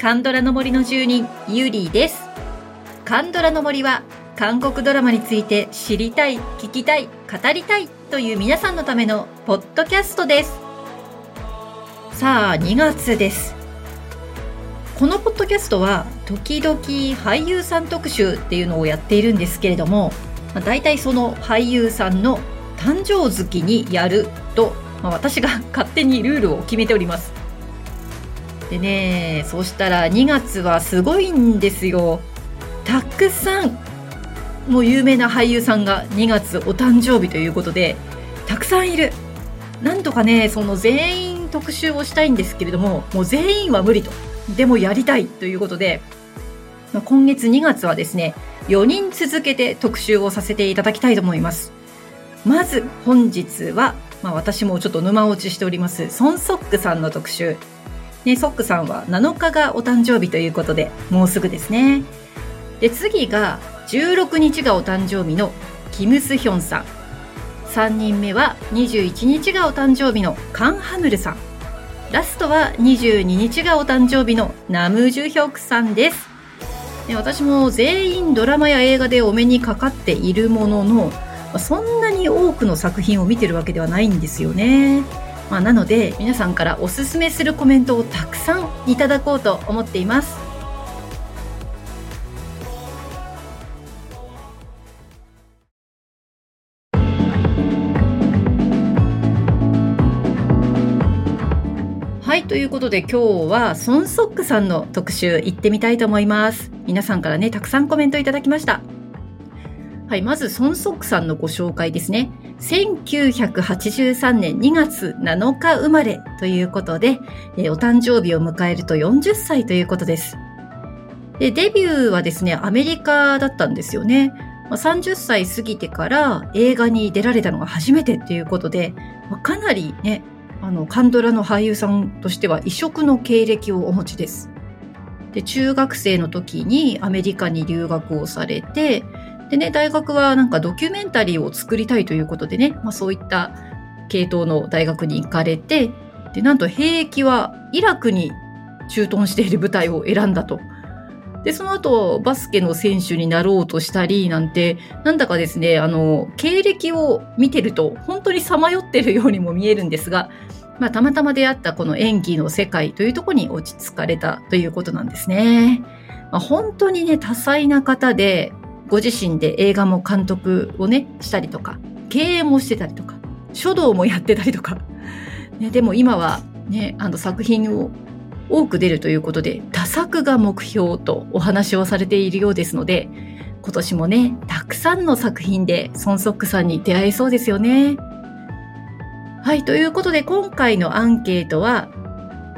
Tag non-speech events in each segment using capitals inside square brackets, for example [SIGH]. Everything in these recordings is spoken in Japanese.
カンドラの森の住人ユリーです。カンドラの森は韓国ドラマについて知りたい聞きたい語りたいという皆さんのためのポッドキャストです。さあ2月です。このポッドキャストは時々俳優さん特集っていうのをやっているんですけれども、まあ、大体その俳優さんの誕生月にやると、まあ、私が勝手にルールを決めております。でね。そしたら2月はすごいんですよ。たくさんもう有名な俳優さんが2月お誕生日ということでたくさんいる。なんとかねその全員特集をしたいんですけれどももう全員は無理と。でもやりたいということで、ま、今月2月はですね4人続けて特集をさせていただきたいと思います。まず本日は、まあ、私もちょっと沼落ちしておりますソン・ソックさんの特集。ね、ソックさんは7日がお誕生日ということで、もうすぐですね。で、次が16日がお誕生日のキム・スヒョンさん。3人目は21日がお誕生日のカン・ハヌルさん。ラストは22日がお誕生日のナム・ジュヒョクさんです。で私も全員ドラマや映画でお目にかかっているものの、そんなに多くの作品を見てるわけではないんですよね。まあ、なので皆さんからおすすめするコメントをたくさんいただこうと思っています。はい、ということで今日はソンソックさんの特集行ってみたいと思います。皆さんからね、たくさんコメントいただきました。はい、まずソンソックさんのご紹介ですね。1983年2月7日生まれということで、え、お誕生日を迎えると40歳ということです。でデビューはですね、アメリカだったんですよね。まあ、30歳過ぎてから映画に出られたのが初めてということで、ま、かなりね、あの、カンドラの俳優さんとしては異色の経歴をお持ちです。で、中学生の時にアメリカに留学をされて、でね、大学はなんかドキュメンタリーを作りたいということでね、まあ、そういった系統の大学に行かれて、で、なんと兵役はイラクに駐屯している部隊を選んだと。で、その後、バスケの選手になろうとしたりなんて、なんだかですね、あの、経歴を見てると、本当にさまよってるようにも見えるんですが、まあ、たまたま出会ったこの演技の世界というところに落ち着かれたということなんですね。まあ、本当にね、多彩な方で、ご自身で映画も監督をね、したりとか、経営もしてたりとか、書道もやってたりとか、ね、でも今はね、あの作品を多く出るということで、多作が目標とお話をされているようですので、今年もね、たくさんの作品でソンソックさんに出会えそうですよね。はい、ということで今回のアンケートは、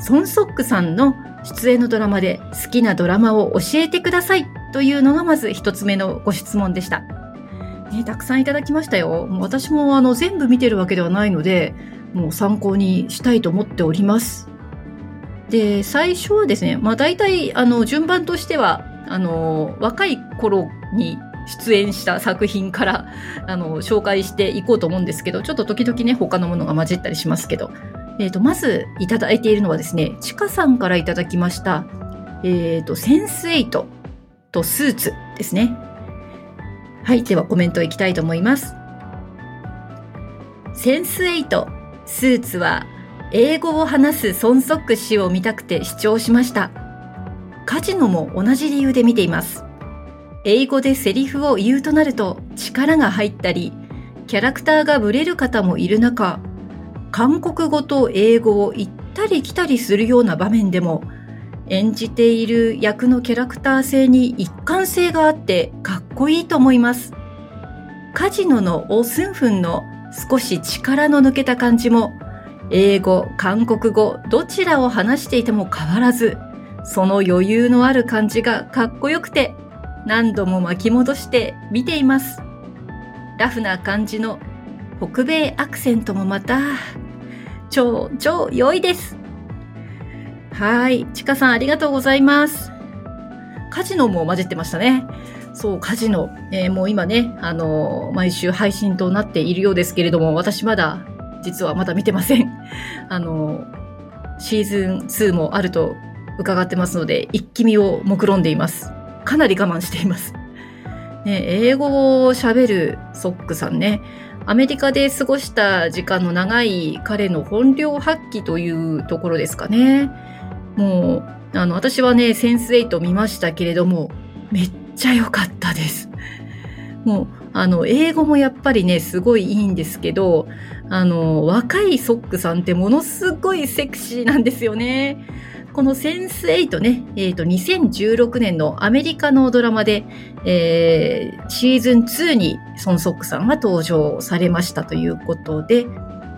ソンソックさんの出演のドラマで好きなドラマを教えてくださいというのがまず一つ目のご質問でした。ね、たくさんいただきましたよ。も私もあの全部見てるわけではないので、もう参考にしたいと思っております。で、最初はですね、まあ大体あの順番としては、あの、若い頃に出演した作品からあの紹介していこうと思うんですけど、ちょっと時々ね、他のものが混じったりしますけど、えっ、ー、と、まずいただいているのはですね、ちかさんからいただきました、えっ、ー、と、センスエイトとスーツですね。はい、ではコメントいきたいと思います。センスエイト、スーツは英語を話すソンソック氏を見たくて視聴しました。カジノも同じ理由で見ています。英語でセリフを言うとなると力が入ったり、キャラクターがブレる方もいる中、韓国語と英語を行ったり来たりするような場面でも演じている役のキャラクター性に一貫性があってかっこいいと思います。カジノのオスンフンの少し力の抜けた感じも英語、韓国語どちらを話していても変わらずその余裕のある感じがかっこよくて何度も巻き戻して見ています。ラフな感じの北米アクセントもまた超超良いです。はい。ちかさんありがとうございます。カジノも混じってましたね。そう、カジノ。えー、もう今ね、あのー、毎週配信となっているようですけれども、私まだ、実はまだ見てません。[LAUGHS] あのー、シーズン2もあると伺ってますので、一気見を目論んでいます。かなり我慢しています。ね、英語を喋るソックさんね。アメリカで過ごした時間の長い彼の本領発揮というところですかね。もう、あの、私はね、センス8見ましたけれども、めっちゃ良かったです。もう、あの、英語もやっぱりね、すごいいいんですけど、あの、若いソックさんってものすごいセクシーなんですよね。このセンス8ね、えっ、ー、と、2016年のアメリカのドラマで、えー、シーズン2にソン・ソックさんが登場されましたということで、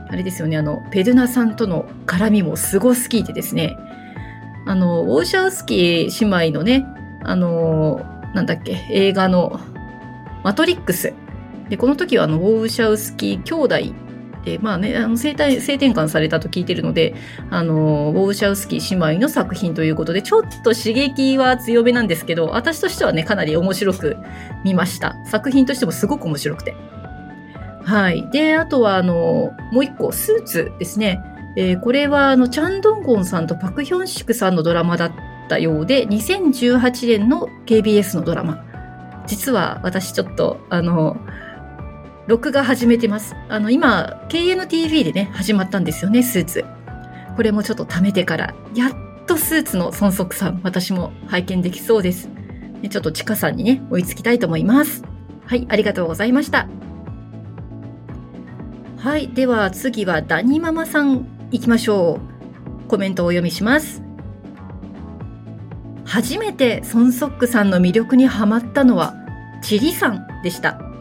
あれですよね、あの、ペドナさんとの絡みもすごすぎてですね、あの、ウォーシャウスキー姉妹のね、あの、なんだっけ、映画のマトリックス。で、この時はあの、ウォーシャウスキー兄弟で、まあね、あの性転性転換されたと聞いてるので、あの、ウォーシャウスキー姉妹の作品ということで、ちょっと刺激は強めなんですけど、私としてはね、かなり面白く見ました。作品としてもすごく面白くて。はい。で、あとは、あの、もう一個、スーツですね。えー、これは、あの、チャンドンゴンさんとパクヒョンシクさんのドラマだったようで、2018年の KBS のドラマ。実は私ちょっと、あの、録画始めてます。あの、今、KNTV でね、始まったんですよね、スーツ。これもちょっと貯めてから、やっとスーツの孫則さん、私も拝見できそうです。ちょっとちかさんにね、追いつきたいと思います。はい、ありがとうございました。はい、では次はダニママさん行きましょう。コメントをお読みします。初めてソンソックさんの魅力にはまったのは、チリさんでした。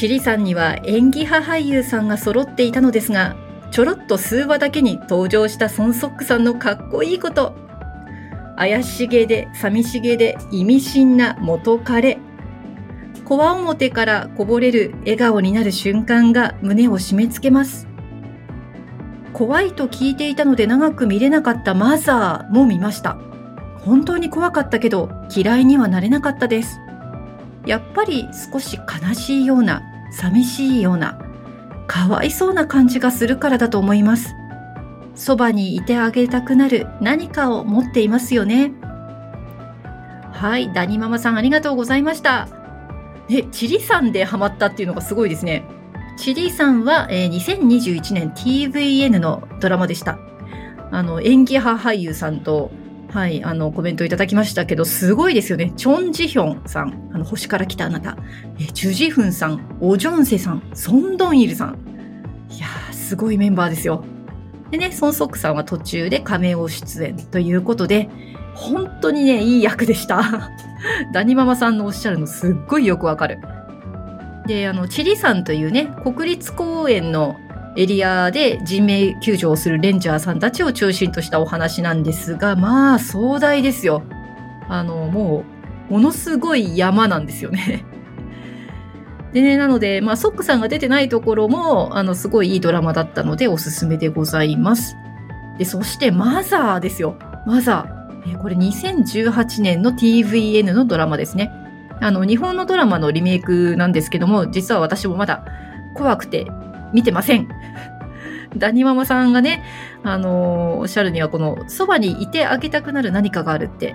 チリさんには演技派俳優さんが揃っていたのですが、ちょろっと数話だけに登場したソンソックさんのかっこいいこと。怪しげで寂しげで意味深な元彼。小わ表からこぼれる笑顔になる瞬間が胸を締め付けます。怖いと聞いていたので長く見れなかったマザーも見ました。本当に怖かったけど嫌いにはなれなかったです。やっぱり少し悲しいような、寂しいような、かわいそうな感じがするからだと思います。そばにいてあげたくなる何かを持っていますよね。はい、ダニママさんありがとうございました。え、チリさんでハマったっていうのがすごいですね。チリさんは、えー、2021年 TVN のドラマでした。あの、演技派俳優さんとはい、あの、コメントいただきましたけど、すごいですよね。チョン・ジヒョンさん、あの、星から来たあなた、えチュ・ジフンさん、オ・ジョンセさん、ソン・ドンイルさん。いやー、すごいメンバーですよ。でね、ソン・ソックさんは途中で仮面を出演ということで、本当にね、いい役でした。[LAUGHS] ダニママさんのおっしゃるのすっごいよくわかる。で、あの、チリ山というね、国立公園のエリアで人命救助をするレンジャーさんたちを中心としたお話なんですが、まあ壮大ですよ。あの、もう、ものすごい山なんですよね。[LAUGHS] でね、なので、まあ、ソックさんが出てないところも、あの、すごいいいドラマだったのでおすすめでございます。で、そしてマザーですよ。マザー。えこれ2018年の TVN のドラマですね。あの、日本のドラマのリメイクなんですけども、実は私もまだ怖くて見てません。ダニママさんがね、あのー、おっしゃるには、この、そばにいてあげたくなる何かがあるって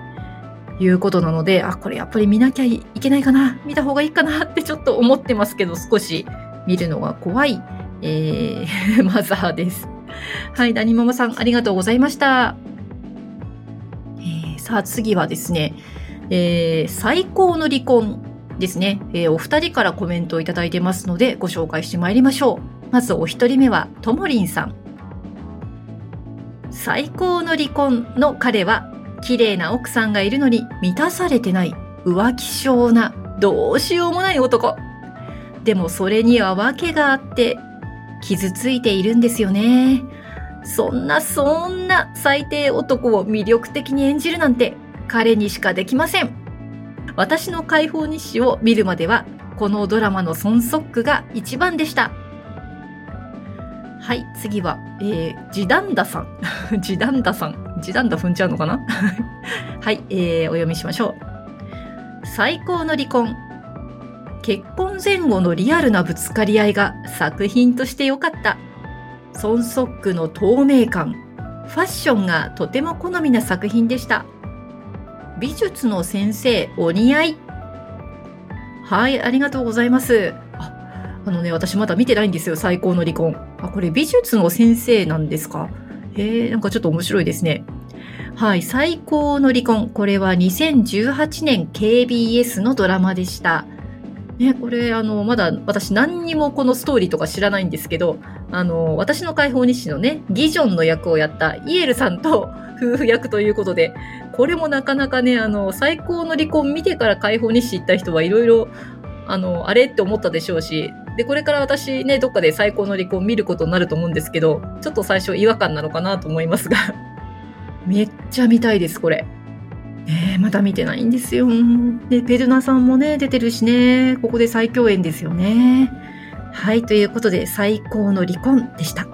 いうことなので、あ、これやっぱり見なきゃいけないかな、見た方がいいかなってちょっと思ってますけど、少し見るのが怖い、えー、[LAUGHS] マザーです。はい、ダニママさん、ありがとうございました。えー、さあ、次はですね、えー、最高の離婚ですね、えー、お二人からコメントをいただいてますので、ご紹介してまいりましょう。まずお一人目はともりんさん。最高の離婚の彼は、綺麗な奥さんがいるのに満たされてない浮気性などうしようもない男。でもそれには訳があって傷ついているんですよね。そんなそんな最低男を魅力的に演じるなんて彼にしかできません。私の解放日誌を見るまではこのドラマのソンソックが一番でした。はい、次は、えー、ジダンダさん。[LAUGHS] ジダンダさん。ジダンダ踏んじゃうのかな？[LAUGHS] はい、えー、お読みしましょう。最高の離婚。結婚前後のリアルなぶつかり合いが作品として良かった。ソンソックの透明感。ファッションがとても好みな作品でした。美術の先生、お似合い。はい、ありがとうございます。あ、のね、私まだ見てないんですよ、最高の離婚。あ、これ美術の先生なんですか？へえ、なんかちょっと面白いですね。はい、最高の離婚。これは2018年 KBS のドラマでした。ね、これ、あの、まだ私何にもこのストーリーとか知らないんですけど、あの、私の解放日誌のね、ギジョンの役をやったイエルさんと [LAUGHS] 夫婦役ということで、これもなかなかね、あの、最高の離婚見てから解放日誌行った人はいろいろ、あの、あれって思ったでしょうし、で、これから私ね、どっかで最高の離婚見ることになると思うんですけど、ちょっと最初違和感なのかなと思いますが、[LAUGHS] めっちゃ見たいです、これ。ねまだ見てないんですよ。で、ペルナさんもね、出てるしね、ここで再共演ですよね。はい、ということで、最高の離婚でした。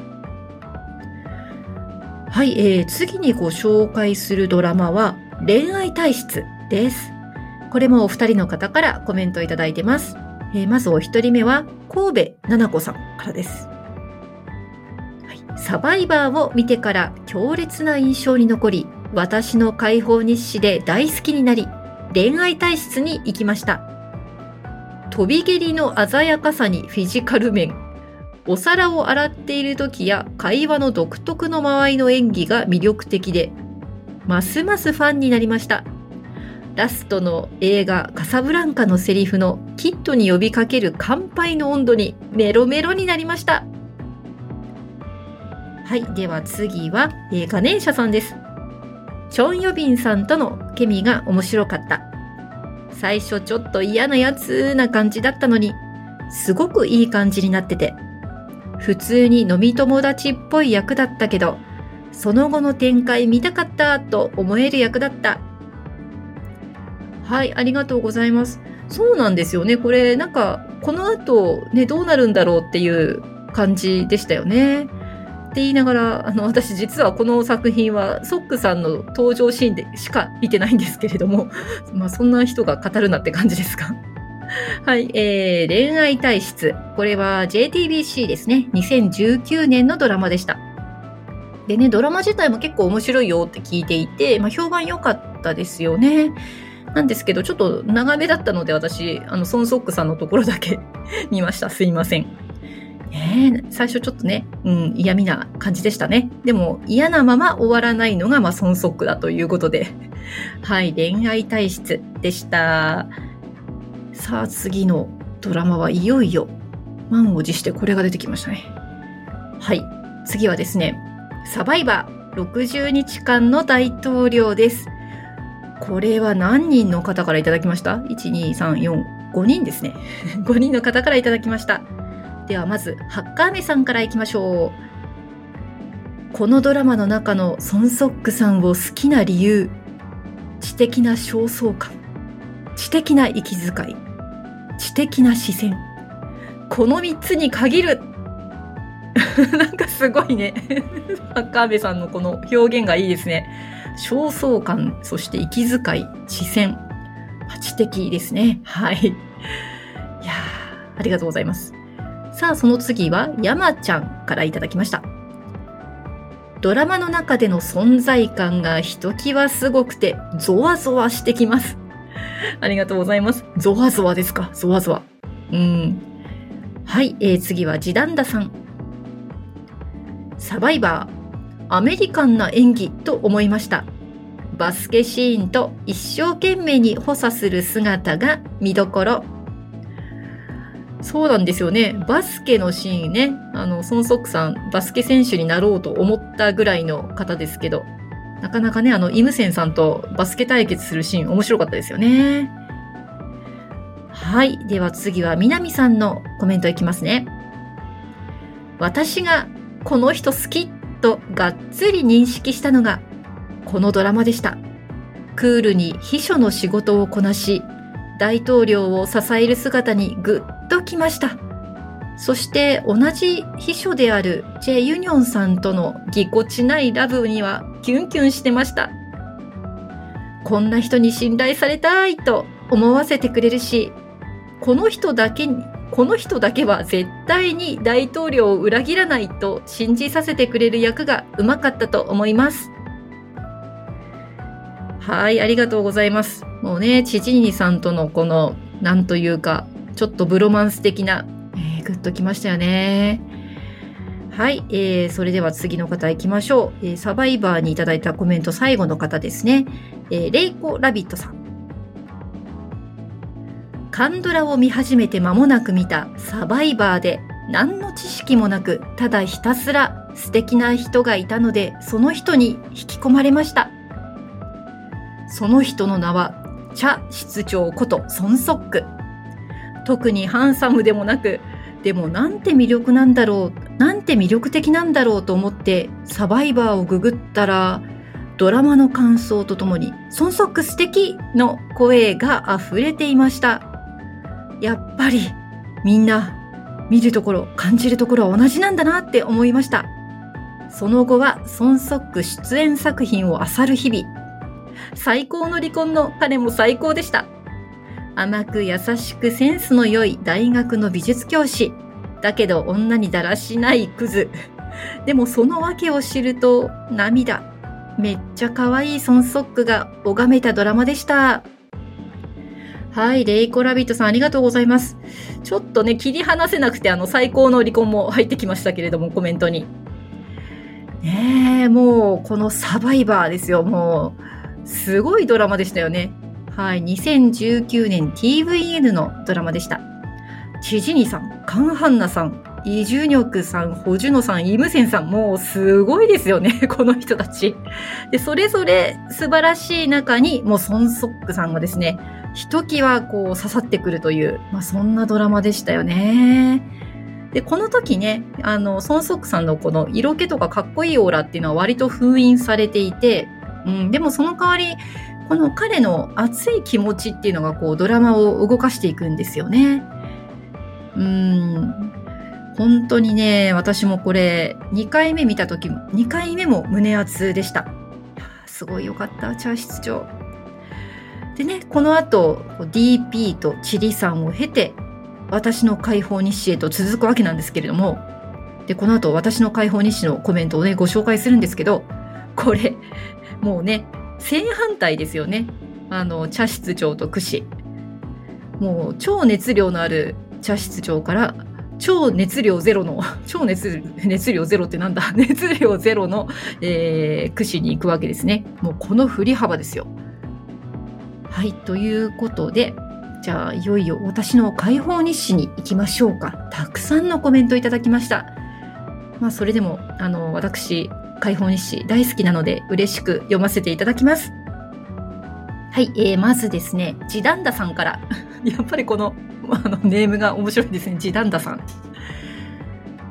はい、えー、次にご紹介するドラマは、恋愛体質です。これもお二人の方からコメントいただいてます。えー、まずお一人目は、神戸奈々子さんからです。サバイバーを見てから強烈な印象に残り、私の解放日誌で大好きになり、恋愛体質に行きました。飛び蹴りの鮮やかさにフィジカル面、お皿を洗っている時や会話の独特の間合いの演技が魅力的で、ますますファンになりました。ラストの映画カサブランカのセリフのキッドに呼びかける乾杯の温度にメロメロになりました。はい。では次は、えー、ガネーシャさんです。チョン・ヨビンさんとのケミが面白かった。最初ちょっと嫌なやつな感じだったのに、すごくいい感じになってて、普通に飲み友達っぽい役だったけど、その後の展開見たかったと思える役だった。はい、ありがとうございます。そうなんですよね。これ、なんか、この後、ね、どうなるんだろうっていう感じでしたよね。って言いながら、あの、私実はこの作品は、ソックさんの登場シーンでしか見てないんですけれども、[LAUGHS] まあそんな人が語るなって感じですか？[LAUGHS] はい、えー、恋愛体質。これは JTBC ですね。2019年のドラマでした。でね、ドラマ自体も結構面白いよって聞いていて、まあ評判良かったですよね。なんですけど、ちょっと長めだったので私、あの、ソンソックさんのところだけ [LAUGHS] 見ました。すいません。ね最初ちょっとね、うん、嫌味な感じでしたね。でも嫌なまま終わらないのが、まあ、孫足だということで。[LAUGHS] はい、恋愛体質でした。さあ、次のドラマはいよいよ、満を持してこれが出てきましたね。はい、次はですね、サバイバー60日間の大統領です。これは何人の方からいただきました ?1、2、3、4、5人ですね。[LAUGHS] 5人の方からいただきました。ではまず、ハッカーメさんからいきましょう。このドラマの中のソンソックさんを好きな理由。知的な焦燥感。知的な息遣い。知的な視線。この3つに限る [LAUGHS] なんかすごいね。ハッカーメさんのこの表現がいいですね。焦燥感、そして息遣い、視線。知的ですね。はい。いやありがとうございます。さあ、その次は山ちゃんからいただきました。ドラマの中での存在感がひときわすごくて、ゾワゾワしてきます。ありがとうございます。ゾワゾワですか？ゾワゾワ。うん。はい、えー、次はジダンダさん。サバイバー。アメリカンな演技と思いました。バスケシーンと一生懸命に補佐する姿が見どころ。そうなんですよね。バスケのシーンね。あの、ソンソックさん、バスケ選手になろうと思ったぐらいの方ですけど、なかなかね、あの、イムセンさんとバスケ対決するシーン面白かったですよね。はい。では次は、南さんのコメントいきますね。私がこの人好きとがっつり認識したのが、このドラマでした。クールに秘書の仕事をこなし、大統領を支える姿にぐっときました。そして同じ秘書であるジェ・ユニョンさんとのぎこちないラブにはキュンキュンしてました。こんな人に信頼されたいと思わせてくれるし、この人だけにこの人だけは絶対に大統領を裏切らないと信じさせてくれる役がうまかったと思います。はい、ありがとうございます。もうね、チチニさんとのこの、なんというか、ちょっとブロマンス的な、えー、グッときましたよね。はい、えー、それでは次の方行きましょう。えー、サバイバーにいただいたコメント最後の方ですね。えー、レイコラビットさん。カンドラを見始めて間もなく見たサバイバーで何の知識もなくただひたすら素敵な人がいたのでその人に引き込まれましたその人の名はチャ室長ことソンソック特にハンサムでもなくでもなんて魅力なんだろうなんて魅力的なんだろうと思ってサバイバーをググったらドラマの感想とともに、ソンソック素敵の声が溢れていました。やっぱりみんな見るところ、感じるところは同じなんだなって思いました。その後はソンソック出演作品を漁る日々。最高の離婚の彼も最高でした。甘く優しくセンスの良い大学の美術教師。だけど女にだらしないクズ。でもその訳を知ると涙。めっちゃ可愛いソンソックが拝めたドラマでした。はい、レイコラビットさんありがとうございます。ちょっとね、切り離せなくて、あの、最高の離婚も入ってきましたけれども、コメントに。ねえ、もう、このサバイバーですよ。もう、すごいドラマでしたよね。はい、2019年 TVN のドラマでした。チジニさん、カンハンナさん、イジュニョクさん、ホジュノさん、イムセンさん、もうすごいですよね、[LAUGHS] この人たち。で、それぞれ素晴らしい中に、もうソンソックさんがですね、ひときわこう刺さってくるという、まあそんなドラマでしたよね。で、この時ね、あの、ソンソクさんのこの色気とかかっこいいオーラっていうのは割と封印されていて、うん、でもその代わり、この彼の熱い気持ちっていうのがこうドラマを動かしていくんですよね。うん。本当にね、私もこれ、2回目見た時も、2回目も胸熱でした。すごいよかった、チャー室長。でね、この後、DP とチリさんを経て、私の解放日誌へと続くわけなんですけれども、で、この後、私の解放日誌のコメントをね、ご紹介するんですけど、これ、もうね、正反対ですよね。あの、茶室長と串。もう、超熱量のある茶室長から、超熱量ゼロの、[LAUGHS] 超熱、熱量ゼロってなんだ？[LAUGHS] 熱量ゼロの、えー、串に行くわけですね。もうこの振り幅ですよ。はい、ということで、じゃあいよいよ私の解放日誌に行きましょうか。たくさんのコメントいただきました。まあそれでも、あの、私、解放日誌大好きなので嬉しく読ませていただきます。はい、えー、まずですね、ジダンダさんから、[LAUGHS] やっぱりこのあの、ネームが面白いですね。ジダンダさん。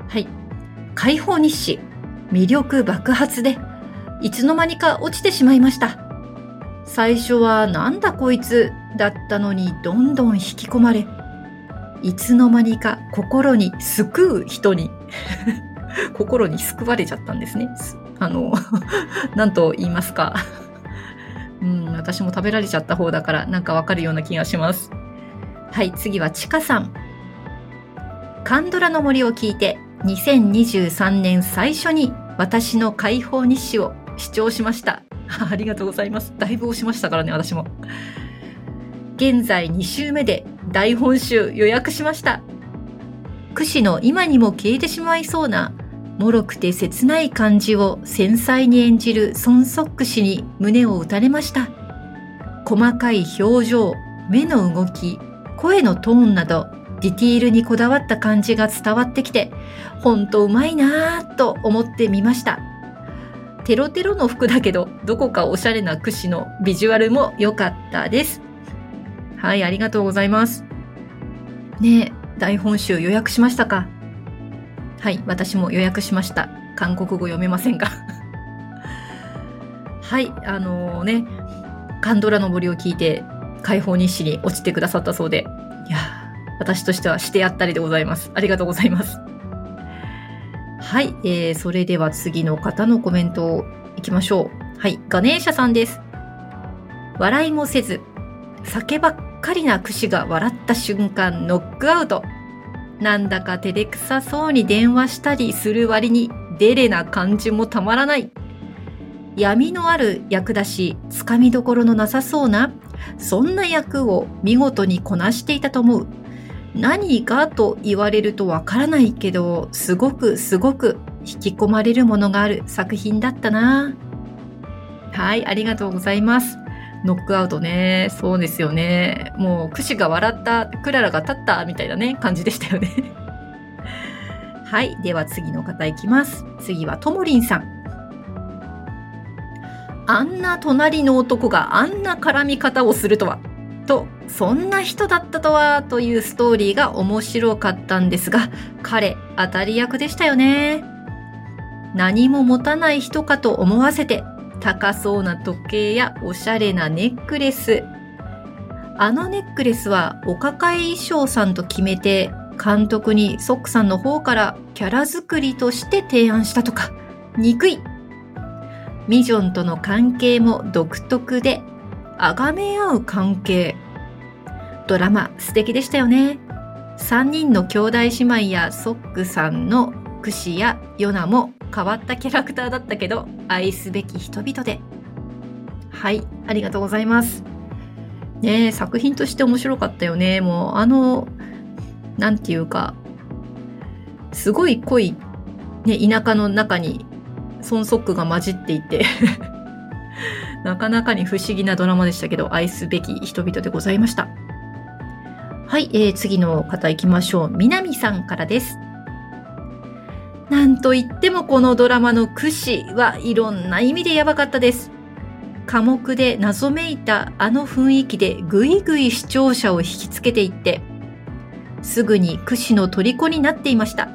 はい。解放日誌。魅力爆発で、いつの間にか落ちてしまいました。最初はなんだこいつだったのにどんどん引き込まれ、いつの間にか心に救う人に [LAUGHS] 心に救われちゃったんですね。あの、[LAUGHS] なんと言いますか。うん、私も食べられちゃった方だからなんかわかるような気がします。はい、次はちかさん。カンドラの森を聞いて、2023年最初に私の解放日誌を視聴しました。[LAUGHS] ありがとうございます。だいぶ押しましたからね、私も。現在2週目で大本集予約しました。くしの今にも消えてしまいそうな、脆くて切ない感じを繊細に演じるソンソック氏に胸を打たれました。細かい表情、目の動き、声のトーンなどディティールにこだわった感じが伝わってきて、ほんとうまいなぁと思ってみました。テロテロの服だけど、どこかおしゃれな櫛のビジュアルも良かったです。はい、ありがとうございます。ねえ、大本集予約しましたか？はい、私も予約しました。韓国語読めませんが。[LAUGHS] はい、あのー、ね、カンドラの森を聞いて解放日誌に落ちてくださったそうで、いや、私としてはしてやったりでございます。ありがとうございます。はい、えー、それでは次の方のコメントをいきましょう。はい、ガネーシャさんです。笑いもせず、酒ばっかりな櫛が笑った瞬間、ノックアウト。なんだか照れくさそうに電話したりする割にデレな感じもたまらない。闇のある役だし、つかみどころのなさそうな、そんな役を見事にこなしていたと思う。何がと言われるとわからないけど、すごくすごく引き込まれるものがある作品だったな。はい、ありがとうございます。ノックアウトね。そうですよね。もう、クシが笑った、クララが立ったみたいなね、感じでしたよね。[LAUGHS] はい。では次の方いきます。次はともりんさん。あんな隣の男があんな絡み方をするとは。と、そんな人だったとは、というストーリーが面白かったんですが、彼、当たり役でしたよね。何も持たない人かと思わせて、高そうな時計やおしゃれなネックレス。あのネックレスはお抱え衣装さんと決めて、監督にソックさんの方からキャラ作りとして提案したとか、憎い。ミジョンとの関係も独特で、崇め合う関係。ドラマ素敵でしたよね。3人の兄弟姉妹やソックさんのクシやヨナも変わったキャラクターだったけど愛すべき人々で。はい、ありがとうございます。ね作品として面白かったよね。もうあの、なんていうか、すごい濃い、ね、田舎の中に孫ソックが混じっていてなかなかに不思議なドラマでしたけど、愛すべき人々でございました。はい、えー、次の方行きましょう。南さんからです。なんといってもこのドラマの屈指はいろんな意味でやばかったです。寡黙で謎めいたあの雰囲気でぐいぐい視聴者を引きつけていって、すぐに屈指の虜になっていました。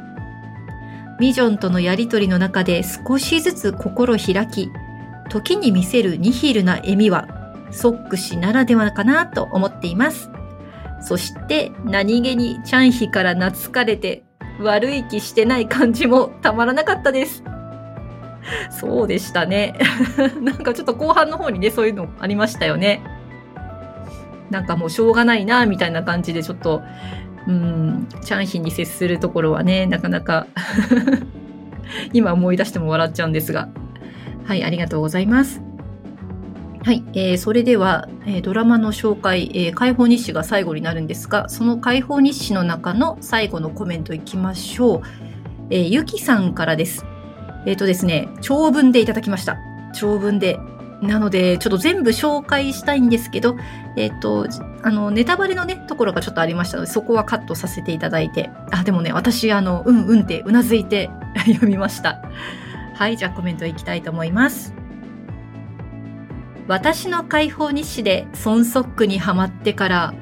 ビジョンとのやりとりの中で少しずつ心開き、時に見せるニヒルな笑みは、ソック氏ならではかなと思っています。そして何気にチャンヒから懐かれて悪い気してない感じもたまらなかったです。そうでしたね。[LAUGHS] なんかちょっと後半の方にね、そういうのありましたよね。なんかもうしょうがないな、みたいな感じでちょっと、うん、チャンヒに接するところはね、なかなか [LAUGHS] 今思い出しても笑っちゃうんですが。はい、ありがとうございます。はい、えー、それでは、えー、ドラマの紹介、えー、解放日誌が最後になるんですが、その解放日誌の中の最後のコメントいきましょう。えー、ゆきさんからです。えっ、とですね、長文でいただきました。長文で。なので、ちょっと全部紹介したいんですけど、えっ、と、あの、ネタバレのね、ところがちょっとありましたので、そこはカットさせていただいて。あ、でもね、私、あの、うんうんってうなずいて読みました。はい、じゃあコメントいきたいと思います。私の解放日誌でソンソックにはまってから、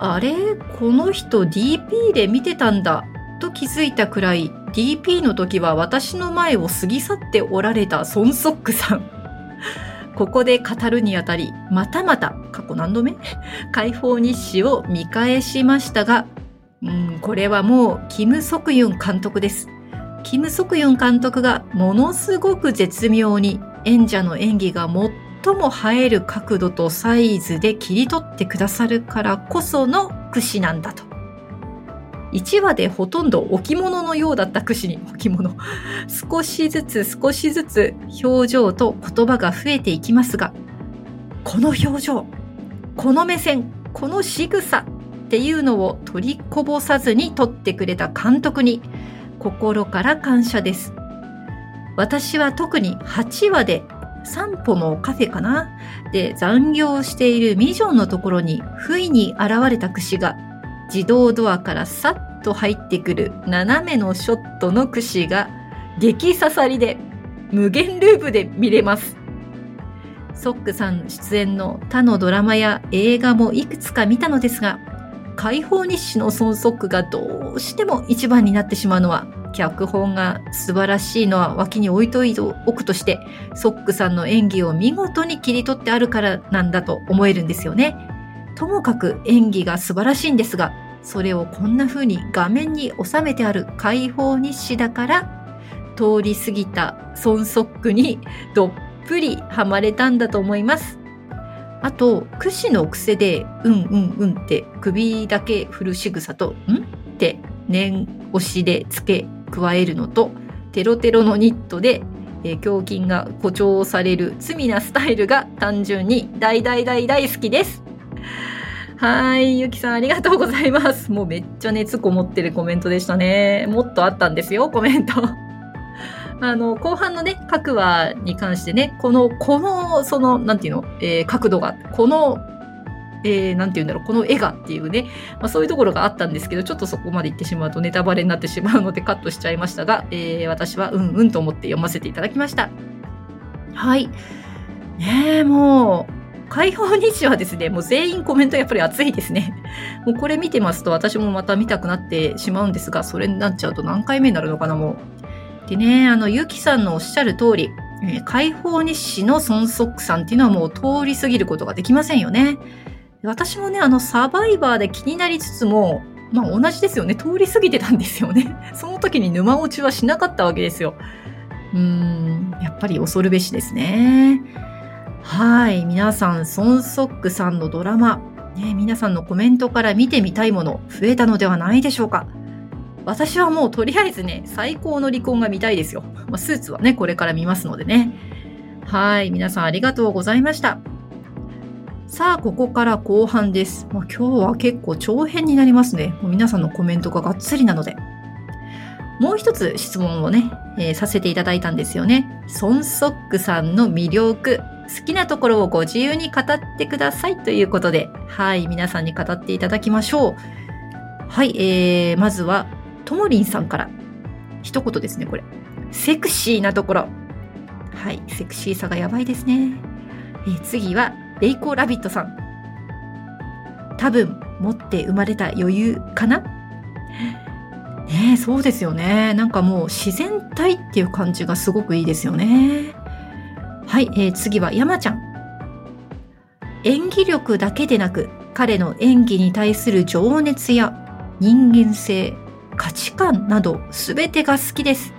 あれ？この人 DP で見てたんだと気づいたくらい DP の時は私の前を過ぎ去っておられたソンソックさん。ここで語るにあたり、またまた、過去何度目？解放日誌を見返しましたが、うん、これはもう、キム・ソクユン監督です。キム・ソクユン監督がものすごく絶妙に演者の演技が最も映える角度とサイズで切り取ってくださるからこその櫛なんだと。1話でほとんど置物のようだった櫛に置物。[LAUGHS] 少しずつ少しずつ表情と言葉が増えていきますが、この表情、この目線、この仕草っていうのを取りこぼさずに撮ってくれた監督に心から感謝です。私は特に8話で散歩のカフェかなで残業しているミジョンのところに不意に現れた串が自動ドアからさっと入ってくる斜めのショットの串が激刺さりで無限ループで見れます。ソックさん出演の他のドラマや映画もいくつか見たのですが、解放日誌の孫ソックがどうしても一番になってしまうのは脚本が素晴らしいのは脇に置いといておくとして、ソックさんの演技を見事に切り取ってあるからなんだと思えるんですよね。ともかく演技が素晴らしいんですが、それをこんな風に画面に収めてある解放日誌だから、通り過ぎた孫ソックにどっぷりハマれたんだと思います。あと、櫛の癖で、うんうんうんって首だけ振る仕草と、ん？って念押しで付け加えるのとテロテロのニットで、えー、胸筋が誇張される罪なスタイルが単純に大大大大好きですはい、ゆきさんありがとうございます。もうめっちゃ熱こもってるコメントでしたね。もっとあったんですよ、コメント。あの、後半のね、各話に関してね、この、この、その、なんていうの、えー、角度が、この、えー、なんて言うんだろう、この絵がっていうね、まあ、そういうところがあったんですけど、ちょっとそこまで言ってしまうとネタバレになってしまうのでカットしちゃいましたが、えー、私はうんうんと思って読ませていただきました。はい。ねえ、もう、解放日誌はですね、もう全員コメントやっぱり熱いですね。[LAUGHS] もうこれ見てますと私もまた見たくなってしまうんですが、それになっちゃうと何回目になるのかな、もう。でね、あの、ゆきさんのおっしゃる通り、えー、解放日誌の孫足さんっていうのはもう通り過ぎることができませんよね。私もね、あの、サバイバーで気になりつつも、まあ同じですよね。通り過ぎてたんですよね。[LAUGHS] その時に沼落ちはしなかったわけですよ。うん、やっぱり恐るべしですね。はい。皆さん、ソンソックさんのドラマ、ね、皆さんのコメントから見てみたいもの、増えたのではないでしょうか。私はもうとりあえずね、最高の離婚が見たいですよ。まあ、スーツはね、これから見ますのでね。はい。皆さんありがとうございました。さあ、ここから後半です。もう今日は結構長編になりますね。もう皆さんのコメントががっつりなので。もう一つ質問をね、えー、させていただいたんですよね。ソンソックさんの魅力、好きなところをご自由に語ってくださいということで、はい、皆さんに語っていただきましょう。はい、えー、まずは、ともりんさんから、一言ですね、これ。セクシーなところ。はい、セクシーさがやばいですね。え、次は、レイコーラビットさん。多分、持って生まれた余裕かな？ねそうですよね。なんかもう自然体っていう感じがすごくいいですよね。はい、えー、次は山ちゃん。演技力だけでなく、彼の演技に対する情熱や人間性、価値観など全てが好きです。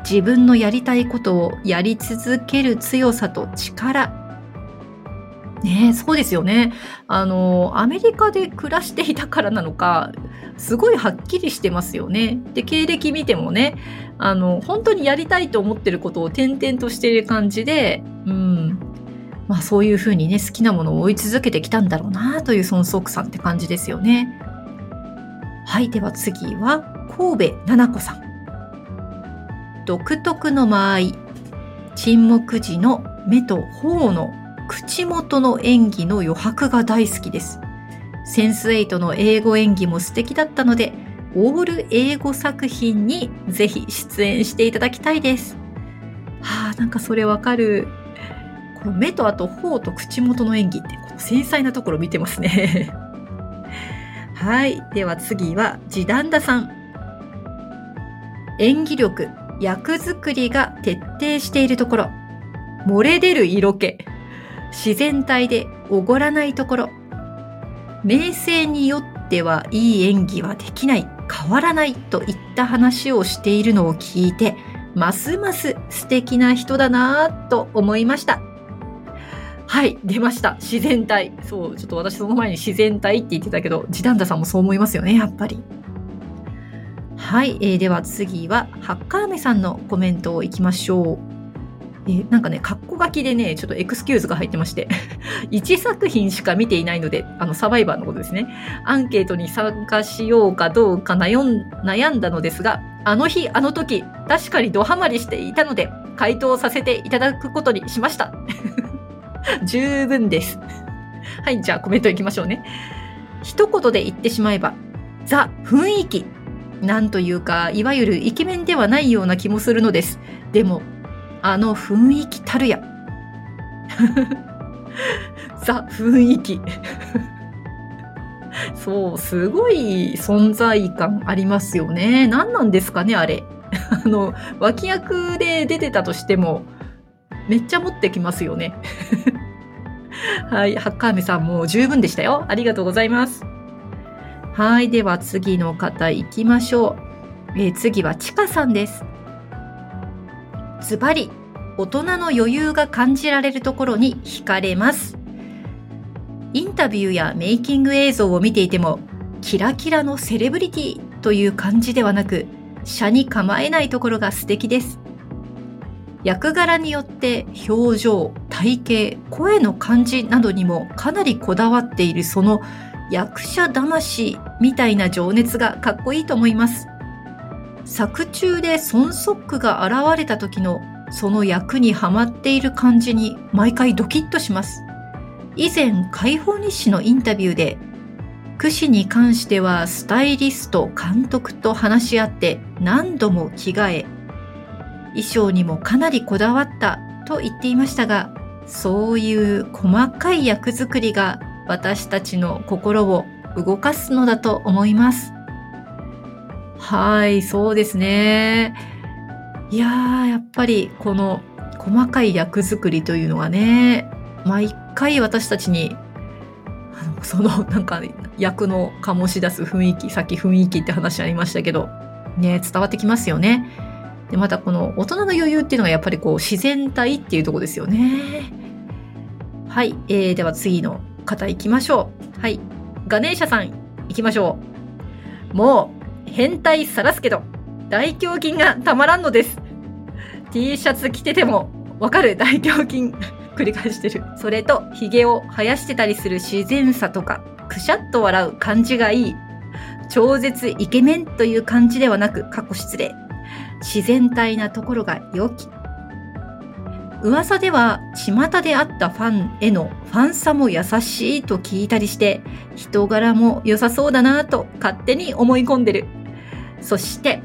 自分のやりたいことをやり続ける強さと力。ねそうですよね。あの、アメリカで暮らしていたからなのか、すごいはっきりしてますよね。で、経歴見てもね、あの、本当にやりたいと思ってることを転々としている感じで、うん。まあそういうふうにね、好きなものを追い続けてきたんだろうなという孫則さんって感じですよね。はい、では次は、神戸奈々子さん。独特の間合い。沈黙時の目と頬の口元の演技の余白が大好きです。センス8の英語演技も素敵だったので、オール英語作品にぜひ出演していただきたいです。はあ、なんかそれわかる。この目とあと頬と口元の演技って、この繊細なところ見てますね。はい。では次は、ジダンダさん。演技力、役作りが徹底しているところ。漏れ出る色気。自然体でおごらないところ。名声によってはいい演技はできない、変わらないといった話をしているのを聞いて、ますます素敵な人だなぁと思いました。はい、出ました。自然体。そう、ちょっと私その前に自然体って言ってたけど、ジダンダさんもそう思いますよね、やっぱり。はい、えー、では次は、ハッカーメさんのコメントをいきましょう。えなんかね、カッコ書きでね、ちょっとエクスキューズが入ってまして、[LAUGHS] 1作品しか見ていないので、あの、サバイバーのことですね。アンケートに参加しようかどうか悩んだのですが、あの日、あの時、確かにドハマりしていたので、回答させていただくことにしました。[LAUGHS] 十分です。はい、じゃあコメントいきましょうね。一言で言ってしまえば、ザ・雰囲気。なんというか、いわゆるイケメンではないような気もするのです。でも、あの雰囲気たるや。[LAUGHS] ザ・雰囲気。[LAUGHS] そう、すごい存在感ありますよね。何なんですかね、あれ。あの、脇役で出てたとしても、めっちゃ持ってきますよね。[LAUGHS] はい、ハッカーメさんも十分でしたよ。ありがとうございます。はい、では次の方行きましょう。えー、次はちかさんです。ズバリ、大人の余裕が感じられるところに惹かれます。インタビューやメイキング映像を見ていても、キラキラのセレブリティとという感じではなく、車に構えないところが素敵です。役柄によって表情、体型、声の感じなどにもかなりこだわっているその役者魂みたいな情熱がかっこいいと思います。作中で孫足クが現れた時のその役にはまっている感じに毎回ドキッとします。以前、解放日誌のインタビューで、櫛士に関してはスタイリスト、監督と話し合って何度も着替え、衣装にもかなりこだわったと言っていましたが、そういう細かい役作りが私たちの心を動かすのだと思います。はい、そうですね。いやー、やっぱりこの細かい役作りというのはね、毎回私たちに、あの、そのなんか役の醸し出す雰囲気、さっき雰囲気って話ありましたけど、ね、伝わってきますよね。で、またこの大人の余裕っていうのがやっぱりこう自然体っていうとこですよね。はい、えー、では次の方行きましょう。はい、ガネーシャさん行きましょう。もう、変態さらすけど、大胸筋がたまらんのです。T シャツ着ててもわかる？大胸筋繰り返してる。それと、髭を生やしてたりする自然さとか、くしゃっと笑う感じがいい。超絶イケメンという感じではなく、過去失礼。自然体なところが良き。噂では、巷であったファンへのファンさも優しいと聞いたりして、人柄も良さそうだなと勝手に思い込んでる。そして、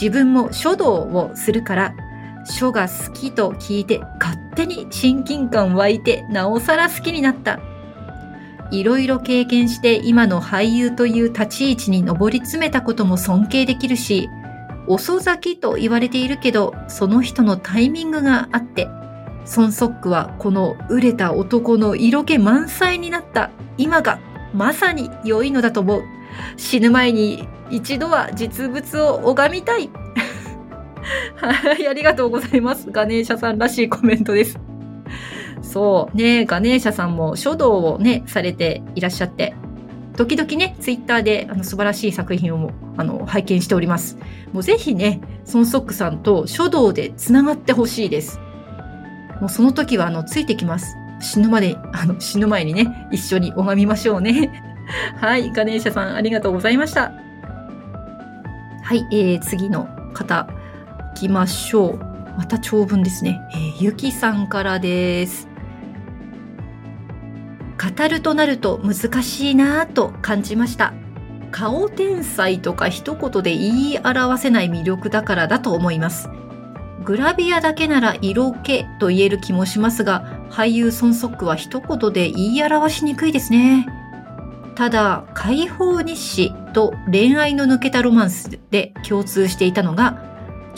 自分も書道をするから書が好きと聞いて勝手に親近感湧いてなおさら好きになった。いろいろ経験して今の俳優という立ち位置に上り詰めたことも尊敬できるし、遅咲きと言われているけど、その人のタイミングがあって、ソンソックはこの売れた男の色気満載になった今がまさに良いのだと思う。死ぬ前に一度は実物を拝みたい。はい、ありがとうございます。ガネーシャさんらしいコメントです。そう、ね、ガネーシャさんも書道をね、されていらっしゃって、時々ね、ツイッターであの素晴らしい作品をあの拝見しております。もうぜひね、ソンソックさんと書道でつながってほしいです。もうその時はあのついてきます。死ぬまで、あの死ぬ前にね、一緒に拝みましょうね。[LAUGHS] はい、ガネーシャさんありがとうございました。はい、えー、次の方。行きましょう。また長文ですね。えー、ゆきさんからです。語るとなると難しいなぁと感じました。顔天才とか一言で言い表せない魅力だからだと思います。グラビアだけなら色気と言える気もしますが、俳優ソンソックは一言で言い表しにくいですね。ただ、解放日誌と恋愛の抜けたロマンスで共通していたのが、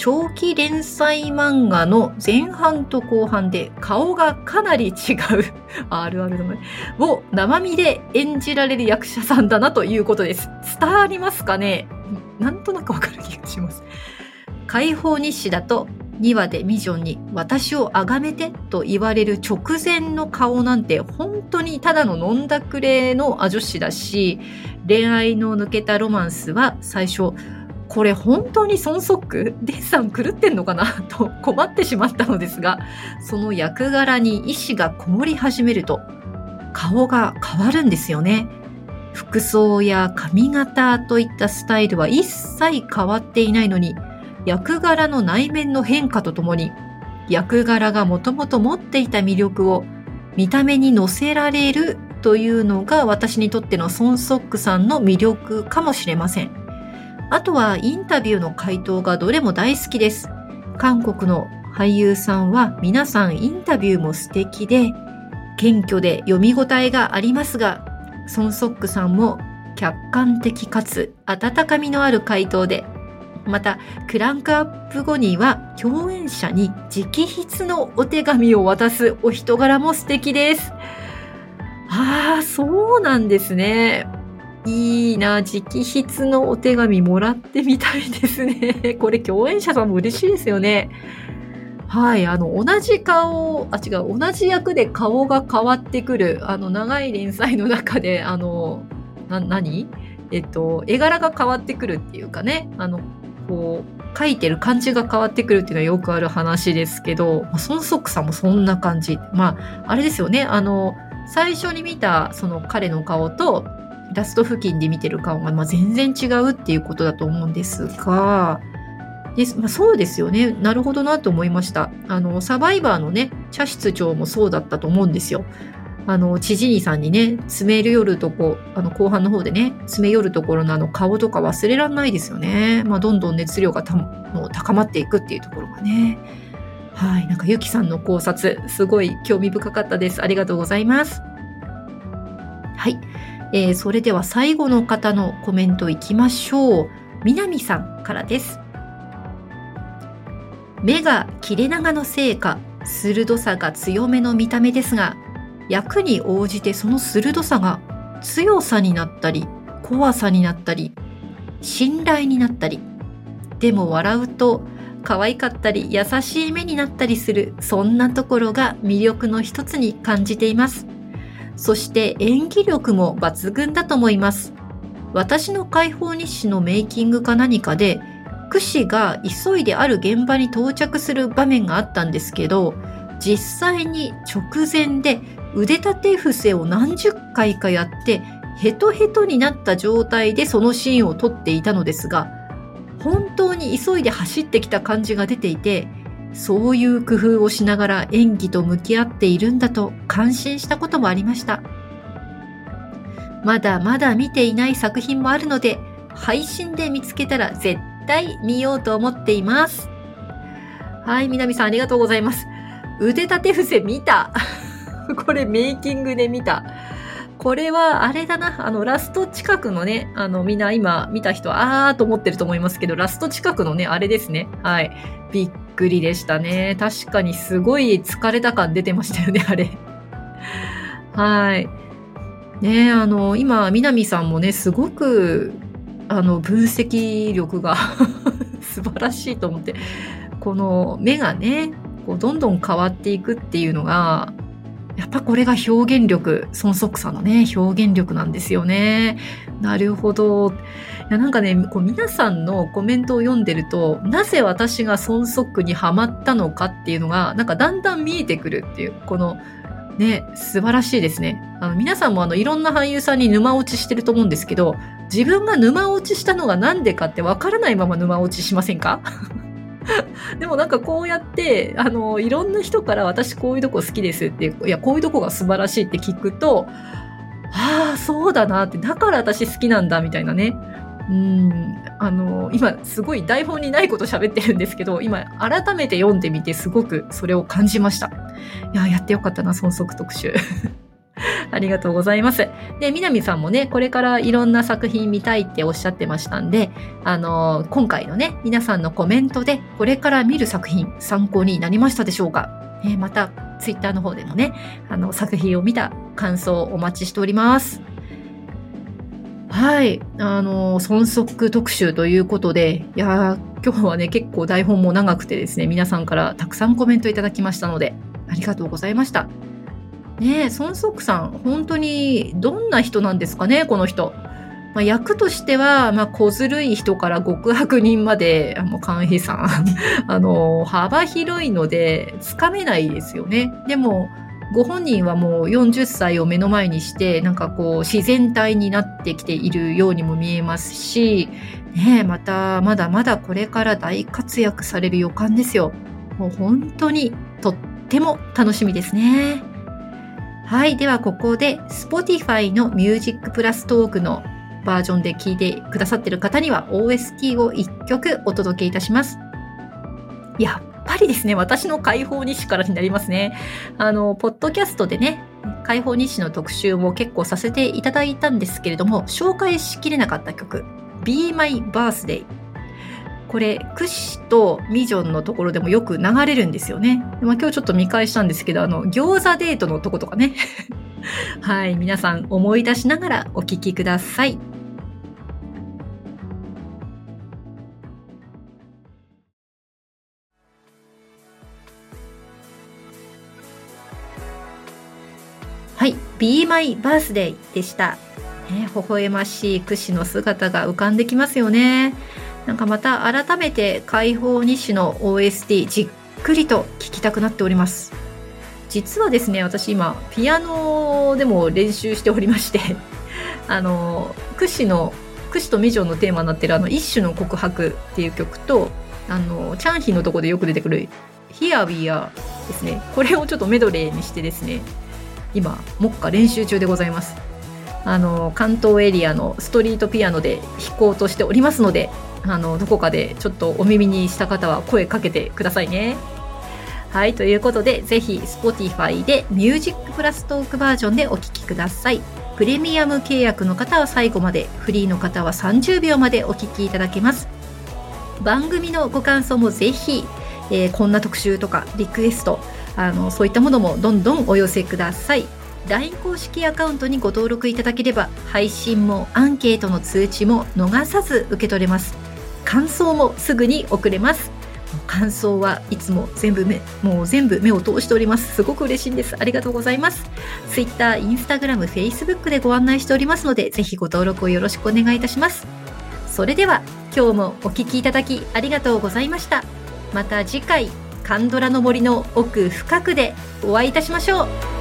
長期連載漫画の前半と後半で顔がかなり違う [LAUGHS] あるあるの前を生身で演じられる役者さんだなということです。伝わりますかね？なんとなくわかる気がします。解放日誌だと2話でミジョンに私を崇めてと言われる直前の顔なんて本当にただの飲んだくれの女子だし恋愛の抜けたロマンスは最初これ本当に孫足デンさん狂ってんのかなと困ってしまったのですが、その役柄に意志がこもり始めると、顔が変わるんですよね。服装や髪型といったスタイルは一切変わっていないのに、役柄の内面の変化とともに、役柄がもともと持っていた魅力を見た目に乗せられるというのが私にとってのソンソックさんの魅力かもしれません。あとはインタビューの回答がどれも大好きです。韓国の俳優さんは皆さんインタビューも素敵で、謙虚で読み応えがありますが、ソンソックさんも客観的かつ温かみのある回答で、またクランクアップ後には共演者に直筆のお手紙を渡すお人柄も素敵です。ああ、そうなんですね。いいな、直筆のお手紙もらってみたいですね。[LAUGHS] これ共演者さんも嬉しいですよね。はい、あの、同じ顔、あ、違う、同じ役で顔が変わってくる、あの、長い連載の中で、あの、な、何？えっと、絵柄が変わってくるっていうかね、あの、こう、書いてる感じが変わってくるっていうのはよくある話ですけど、まあ、孫則さんもそんな感じ。まあ、あれですよね、あの、最初に見たその彼の顔と、ラスト付近で見てる顔が、まあ、全然違うっていうことだと思うんですが、でまあ、そうですよね。なるほどなと思いました。あの、サバイバーのね、茶室長もそうだったと思うんですよ。あの、知事にさんにね、詰め寄るとこ、あの、後半の方でね、詰め寄るところのあの顔とか忘れらんないですよね。まあ、どんどん熱量がたもう高まっていくっていうところがね。はい。なんか、ゆきさんの考察、すごい興味深かったです。ありがとうございます。はい。えー、それでは最後の方のコメントいきましょう。南さんからです。目が切れ長のせいか、鋭さが強めの見た目ですが、役に応じてその鋭さが強さになったり、怖さになったり、信頼になったり、でも笑うと可愛かったり優しい目になったりする、そんなところが魅力の一つに感じています。そして演技力も抜群だと思います。私の解放日誌のメイキングか何かで、クシが急いである現場に到着する場面があったんですけど、実際に直前で腕立て伏せを何十回かやって、ヘトヘトになった状態でそのシーンを撮っていたのですが、本当に急いで走ってきた感じが出ていて、そういう工夫をしながら演技と向き合っているんだと感心したこともありました。まだまだ見ていない作品もあるので、配信で見つけたら絶対見ようと思っています。はい、南さんありがとうございます。腕立て伏せ見た。[LAUGHS] これメイキングで見た。これはあれだな、あの、ラスト近くのね、あの、みんな今見た人は、あーと思ってると思いますけど、ラスト近くのね、あれですね。はい。びっくりでしたね。確かにすごい疲れた感出てましたよね、あれ。はい。ねあの、今、南さんもね、すごく、あの、分析力が [LAUGHS] 素晴らしいと思って、この目がね、こうどんどん変わっていくっていうのが、やっぱこれが表現力、孫則さんのね、表現力なんですよね。なるほど。いやなんかね、こう皆さんのコメントを読んでると、なぜ私が孫則にハマったのかっていうのが、なんかだんだん見えてくるっていう、この、ね、素晴らしいですね。あの皆さんもあのいろんな俳優さんに沼落ちしてると思うんですけど、自分が沼落ちしたのが何でかってわからないまま沼落ちしませんか？[LAUGHS] でもなんかこうやって、あの、いろんな人から私こういうとこ好きですって、いや、こういうとこが素晴らしいって聞くと、ああ、そうだなって、だから私好きなんだみたいなね。うん、あの、今すごい台本にないこと喋ってるんですけど、今改めて読んでみてすごくそれを感じました。いや、やってよかったな、孫則特集。[LAUGHS] ありがとうございます。で、南さんもね、これからいろんな作品見たいっておっしゃってましたんで、あのー、今回のね、皆さんのコメントで、これから見る作品、参考になりましたでしょうかえー、また、ツイッターの方でもね、あの、作品を見た感想をお待ちしております。はい。あの、孫則特集ということで、いや今日はね、結構台本も長くてですね、皆さんからたくさんコメントいただきましたので、ありがとうございました。ねえ、孫則さん、本当にどんな人なんですかね、この人。まあ、役としては、まあ、小ずるい人から極悪人まで、あの、関平さん、[LAUGHS] あの、幅広いので、つかめないですよね。でも、ご本人はもう40歳を目の前にして、なんかこう、自然体になってきているようにも見えますし、ねえ、また、まだまだこれから大活躍される予感ですよ。もう本当に、とっても楽しみですね。はい。では、ここで Spotify の Music Plus トークのバージョンで聞いてくださってる方には OST を1曲お届けいたします。やっぱりですね、私の解放日誌からになりますね。あの、ポッドキャストでね、解放日誌の特集も結構させていただいたんですけれども、紹介しきれなかった曲、Be My Birthday これ、クシとミジョンのところでもよく流れるんですよね。まあ、今日ちょっと見返したんですけど、あの、餃子デートのとことかね。[LAUGHS] はい、皆さん思い出しながらお聴きください。はい、Be My Birthday でした。ね、微笑ましい櫛の姿が浮かんできますよね。なんかまた改めて解放日誌の OST じっくりと聴きたくなっております。実はですね、私今、ピアノでも練習しておりまして [LAUGHS] あの、櫛の、櫛とミジョンのテーマになってるあの、一種の告白っていう曲と、あの、チャンヒのとこでよく出てくる Here We Are ですね。これをちょっとメドレーにしてですね、今、目下練習中でございます。あの、関東エリアのストリートピアノで弾こうとしておりますので、あの、どこかでちょっとお耳にした方は声かけてくださいね。はい、ということで、ぜひ Spotify で Music プラストークバージョンでお聴きください。プレミアム契約の方は最後まで、フリーの方は30秒までお聴きいただけます。番組のご感想もぜひ、えー、こんな特集とかリクエスト、あの、そういったものもどんどんお寄せください。LINE 公式アカウントにご登録いただければ配信もアンケートの通知も逃さず受け取れます感想もすぐに送れます。感想はいつも全部目もう全部目を通しております。すごく嬉しいんです。ありがとうございます。Twitter、Instagram、Facebook でご案内しておりますのでぜひご登録をよろしくお願いいたします。それでは今日もお聴きいただきありがとうございました。また次回カンドラの森の奥深くでお会いいたしましょう。